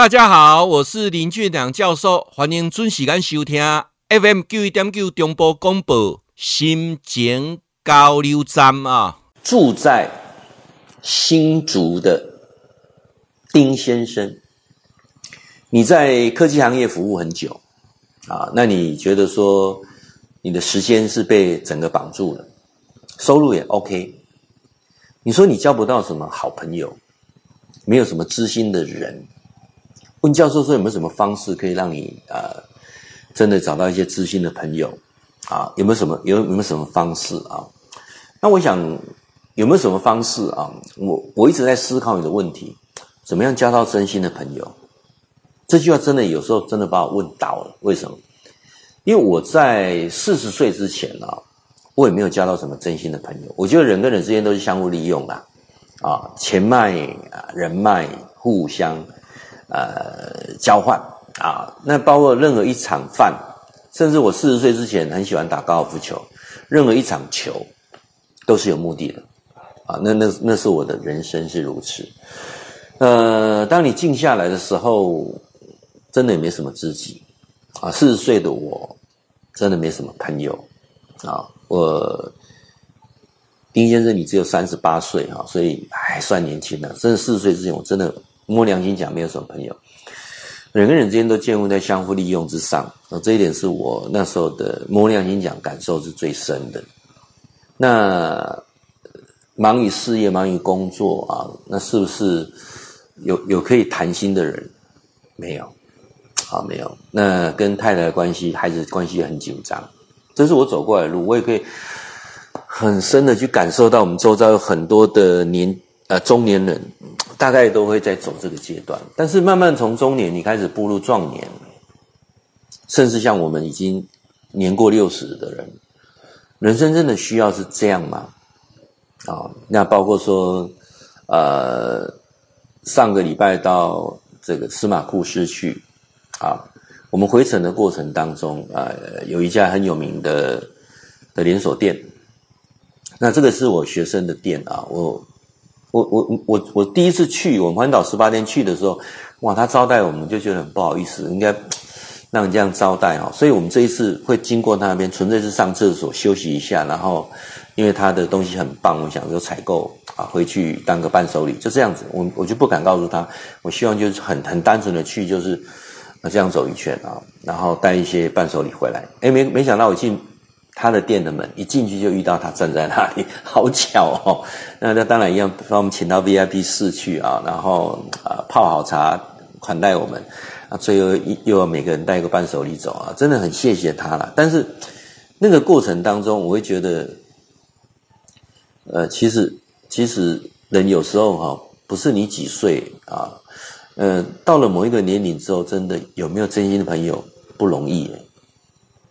大家好，我是林俊良教授，欢迎准时间收听 FM 九一点九中波广播新简交流站啊。住在新竹的丁先生，你在科技行业服务很久啊，那你觉得说你的时间是被整个绑住了，收入也 OK，你说你交不到什么好朋友，没有什么知心的人。问教授说有没有什么方式可以让你呃真的找到一些知心的朋友啊？有没有什么有有没有什么方式啊？那我想有没有什么方式啊？我我一直在思考你的问题，怎么样交到真心的朋友？这句话真的有时候真的把我问倒了。为什么？因为我在四十岁之前啊，我也没有交到什么真心的朋友。我觉得人跟人之间都是相互利用的啊，钱脉啊，人脉互相。呃，交换啊，那包括任何一场饭，甚至我四十岁之前很喜欢打高尔夫球，任何一场球都是有目的的啊。那那那是我的人生是如此。呃，当你静下来的时候，真的也没什么知己啊。四十岁的我，真的没什么朋友啊。我丁先生，你只有三十八岁哈，所以还算年轻的。真的四十岁之前，我真的。摸良心讲，没有什么朋友，人跟人之间都建立在相互利用之上。这一点是我那时候的摸良心讲感受是最深的。那忙于事业，忙于工作啊，那是不是有有可以谈心的人？没有，好，没有。那跟太太的关系、孩子关系也很紧张。这是我走过来的路，我也可以很深的去感受到，我们周遭有很多的年呃中年人。大概都会在走这个阶段，但是慢慢从中年你开始步入壮年，甚至像我们已经年过六十的人，人生真的需要是这样吗？啊、那包括说，呃，上个礼拜到这个司马库斯去，啊，我们回程的过程当中，呃，有一家很有名的的连锁店，那这个是我学生的店啊，我。我我我我第一次去，我们环岛十八天去的时候，哇，他招待我们就觉得很不好意思，应该让人这样招待哦。所以我们这一次会经过他那边，纯粹是上厕所休息一下，然后因为他的东西很棒，我想说采购啊回去当个伴手礼，就这样子。我我就不敢告诉他，我希望就是很很单纯的去，就是这样走一圈啊，然后带一些伴手礼回来。诶，没没想到我进。他的店的门一进去就遇到他站在那里，好巧哦。那他当然一样把我们请到 VIP 室去啊，然后啊泡好茶款待我们，啊最后又要每个人带一个伴手礼走啊，真的很谢谢他了。但是那个过程当中，我会觉得，呃，其实其实人有时候哈，不是你几岁啊，呃，到了某一个年龄之后，真的有没有真心的朋友不容易。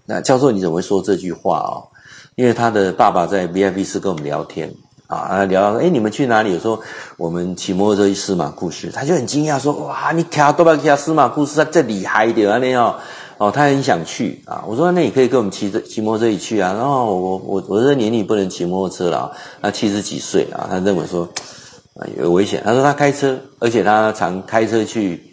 那教授你怎么会说这句话哦？因为他的爸爸在 VIP 室跟我们聊天啊，聊哎你们去哪里？有时候我们骑摩托车去司马库斯，他就很惊讶说哇，你开多少骑司马库斯，他这厉害一点啊那样哦，他很想去啊。我说那你可以跟我们骑着骑摩托车一起去啊。然后我我我这年龄不能骑摩托车了啊，他七十几岁啊，他认为说啊有危险。他说他开车，而且他常开车去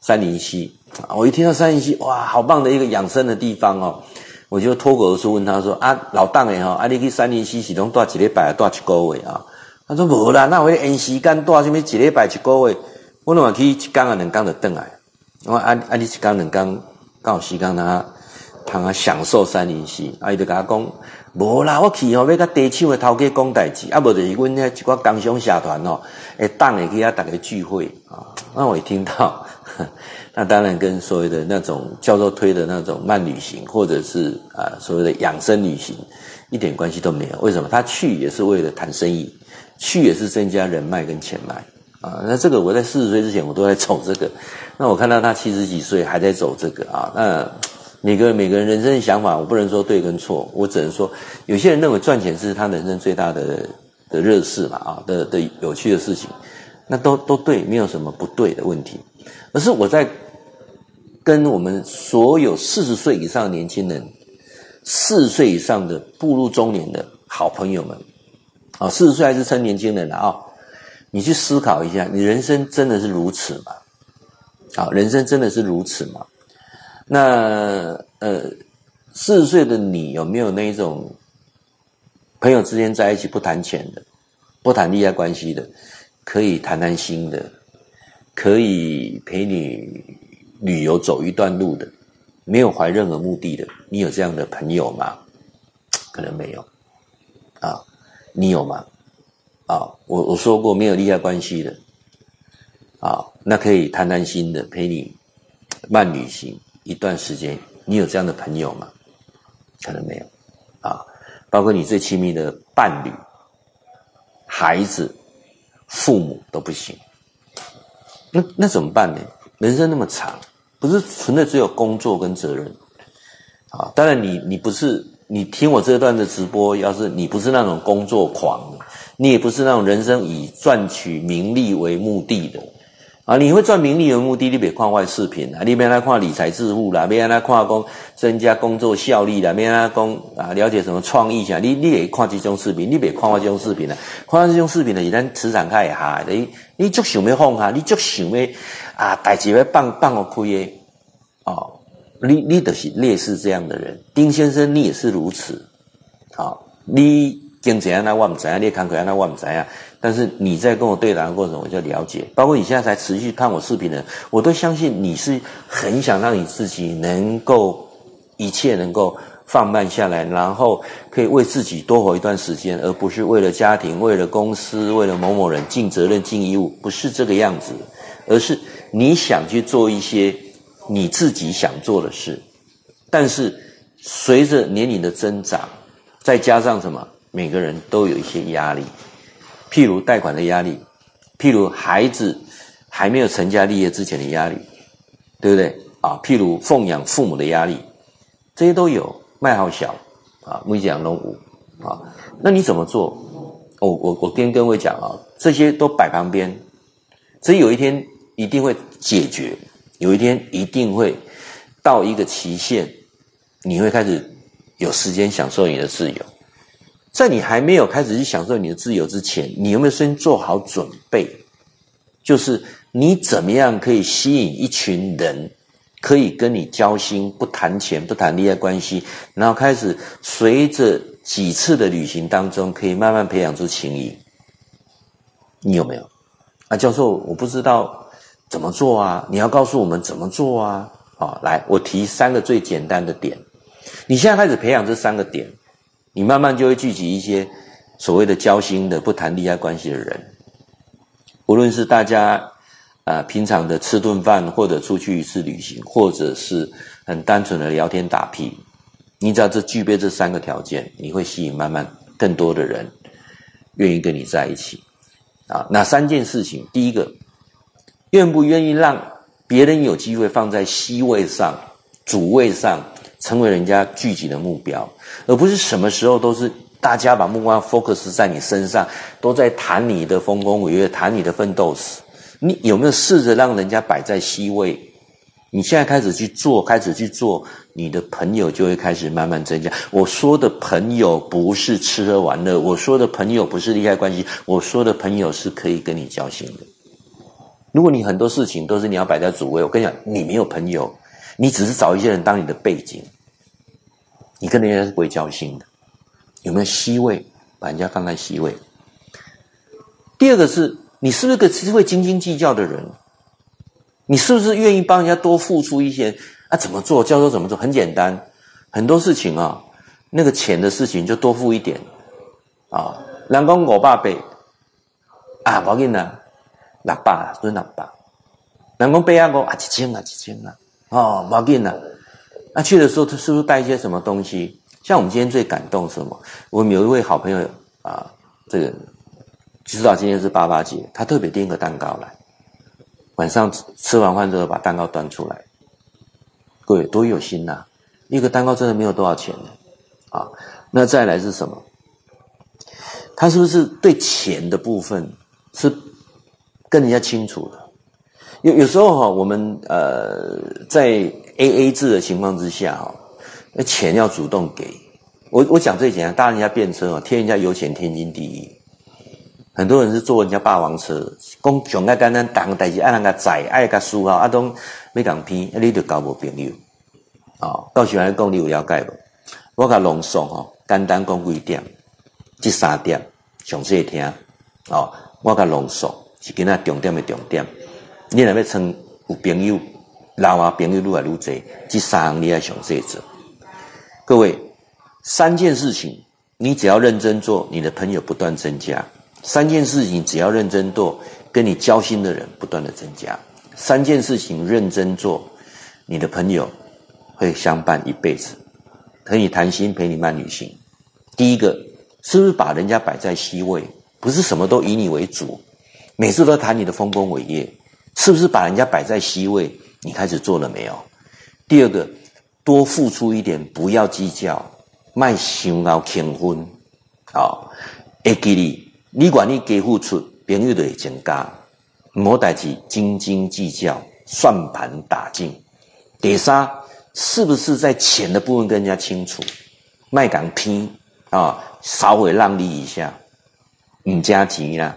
三林溪。我一听到三林溪，哇，好棒的一个养生的地方哦。我就脱口而出问他说：“啊，老邓诶吼，啊，你去三林溪是拢住一礼拜，住一个月啊？”他说：“无啦，那我延时间住什么一礼拜一个月？我那么去一天啊两天就转来。我啊啊，你一天两天刚好时间他通啊享受三林溪。啊，伊就甲我讲：无啦，我去吼要甲地厂的头家讲代志，啊，无就是阮遐一寡工商社团吼，会当诶去遐大家聚会啊。那我一听到。”那当然跟所谓的那种教授推的那种慢旅行，或者是啊所谓的养生旅行，一点关系都没有。为什么？他去也是为了谈生意，去也是增加人脉跟钱脉啊。那这个我在四十岁之前我都在走这个，那我看到他七十几岁还在走这个啊。那每个每个人人生的想法，我不能说对跟错，我只能说有些人认为赚钱是他人生最大的的热事嘛啊的的有趣的事情，那都都对，没有什么不对的问题。而是我在跟我们所有四十岁以上的年轻人，四十岁以上的步入中年的好朋友们，啊，四十岁还是称年轻人了啊？你去思考一下，你人生真的是如此吗？啊，人生真的是如此吗？那呃，四十岁的你有没有那一种朋友之间在一起不谈钱的，不谈利害关系的，可以谈谈心的，可以陪你旅游走一段路的，没有怀任何目的的，你有这样的朋友吗？可能没有啊，你有吗？啊，我我说过没有利害关系的啊，那可以谈谈心的，陪你慢旅行一段时间，你有这样的朋友吗？可能没有啊，包括你最亲密的伴侣、孩子、父母都不行。那那怎么办呢？人生那么长，不是纯粹只有工作跟责任啊。当然你，你你不是你听我这段的直播，要是你不是那种工作狂，你也不是那种人生以赚取名利为目的的。啊，你会赚名利为目的，你别看坏视频啊，你别来看理财致富啦，别来看讲增加工作效率啦，别来讲啊了解什么创意下，你你也看这种视频，你别看我这种视频啦，看这种视频呢，以咱磁场开下，你你就想要放下，你就想要啊，代志要放放我开的哦，你你就是类似这样的人，丁先生你也是如此，啊、哦，你经济安那我唔知啊，你工作安那我唔知啊。但是你在跟我对谈的过程，我就了解，包括你现在才持续看我视频的，我都相信你是很想让你自己能够一切能够放慢下来，然后可以为自己多活一段时间，而不是为了家庭、为了公司、为了某某人尽责任、尽义务，不是这个样子，而是你想去做一些你自己想做的事，但是随着年龄的增长，再加上什么，每个人都有一些压力。譬如贷款的压力，譬如孩子还没有成家立业之前的压力，对不对啊？譬如奉养父母的压力，这些都有。卖好小啊，每讲龙五啊。那你怎么做？我我我跟各位讲啊，这些都摆旁边，所以有一天一定会解决，有一天一定会到一个期限，你会开始有时间享受你的自由。在你还没有开始去享受你的自由之前，你有没有先做好准备？就是你怎么样可以吸引一群人，可以跟你交心，不谈钱，不谈利害关系，然后开始随着几次的旅行当中，可以慢慢培养出情谊。你有没有？啊，教授，我不知道怎么做啊！你要告诉我们怎么做啊！好，来，我提三个最简单的点。你现在开始培养这三个点。你慢慢就会聚集一些所谓的交心的、不谈利害关系的人，无论是大家啊、平常的吃顿饭，或者出去一次旅行，或者是很单纯的聊天打屁，你只要这具备这三个条件，你会吸引慢慢更多的人愿意跟你在一起啊。哪三件事情？第一个，愿不愿意让别人有机会放在 C 位上、主位上？成为人家聚集的目标，而不是什么时候都是大家把目光 focus 在你身上，都在谈你的丰功伟业，谈你的奋斗史。你有没有试着让人家摆在 C 位？你现在开始去做，开始去做，你的朋友就会开始慢慢增加。我说的朋友不是吃喝玩乐，我说的朋友不是利害关系，我说的朋友是可以跟你交心的。如果你很多事情都是你要摆在主位，我跟你讲，你没有朋友。你只是找一些人当你的背景，你跟人家是不会交心的。有没有 C 位？把人家放在 C 位。第二个是你是不是个只会斤斤计较的人？你是不是愿意帮人家多付出一些？啊，怎么做？教授怎么做？很简单，很多事情啊，那个钱的事情就多付一点啊。人讲五百倍啊，不要紧啦，六百算六百。人讲八百五啊，一千啊，一千啊。哦，毛病了。那去的时候，他是不是带一些什么东西？像我们今天最感动什么？我们有一位好朋友啊，这个知道今天是八八节，他特别订个蛋糕来，晚上吃完饭之后把蛋糕端出来。各位多有心呐、啊！一个蛋糕真的没有多少钱呢。啊，那再来是什么？他是不是对钱的部分是跟人家清楚的？有有时候哈，我们呃在 A A 制的情况之下哈，那钱要主动给。我我讲最简单，搭人家便车哦，贴人家油钱天经地义。很多人是坐人家霸王车，讲上个简单，当代志爱人家载，爱个输啊，啊都没讲偏，啊你就交无朋友。哦，到时阵讲你有了解无？我甲浓缩吼，简单讲几点，这三点详细听。哦，我甲浓缩是今仔重点的重点。你若要称有朋友，老啊朋友愈来愈侪，这三项你要详细做。各位，三件事情，你只要认真做，你的朋友不断增加；三件事情只要认真做，跟你交心的人不断的增加；三件事情认真做，你的朋友会相伴一辈子，陪你谈心，陪你慢旅行。第一个，是不是把人家摆在 C 位？不是什么都以你为主，每次都谈你的丰功伟业，是不是把人家摆在 C 位？你开始做了没有？第二个。多付出一点，不要计较，卖想要轻分，哦，会记你，你管你给付出，朋友就会增加，莫代志斤斤计较，算盘打尽。第三，是不是在钱的部分跟人家清楚，卖讲偏啊，稍微让利一下，唔加钱啦，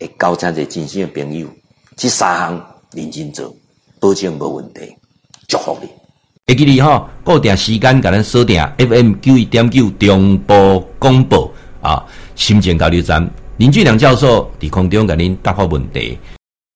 会交这些真心的朋友，这三项认真做，保证无问题，祝福你。会记你哈，固定时间，甲咱锁定 FM 九一点九中波广播啊，心情交流站林俊良教授伫空中甲您答复问题。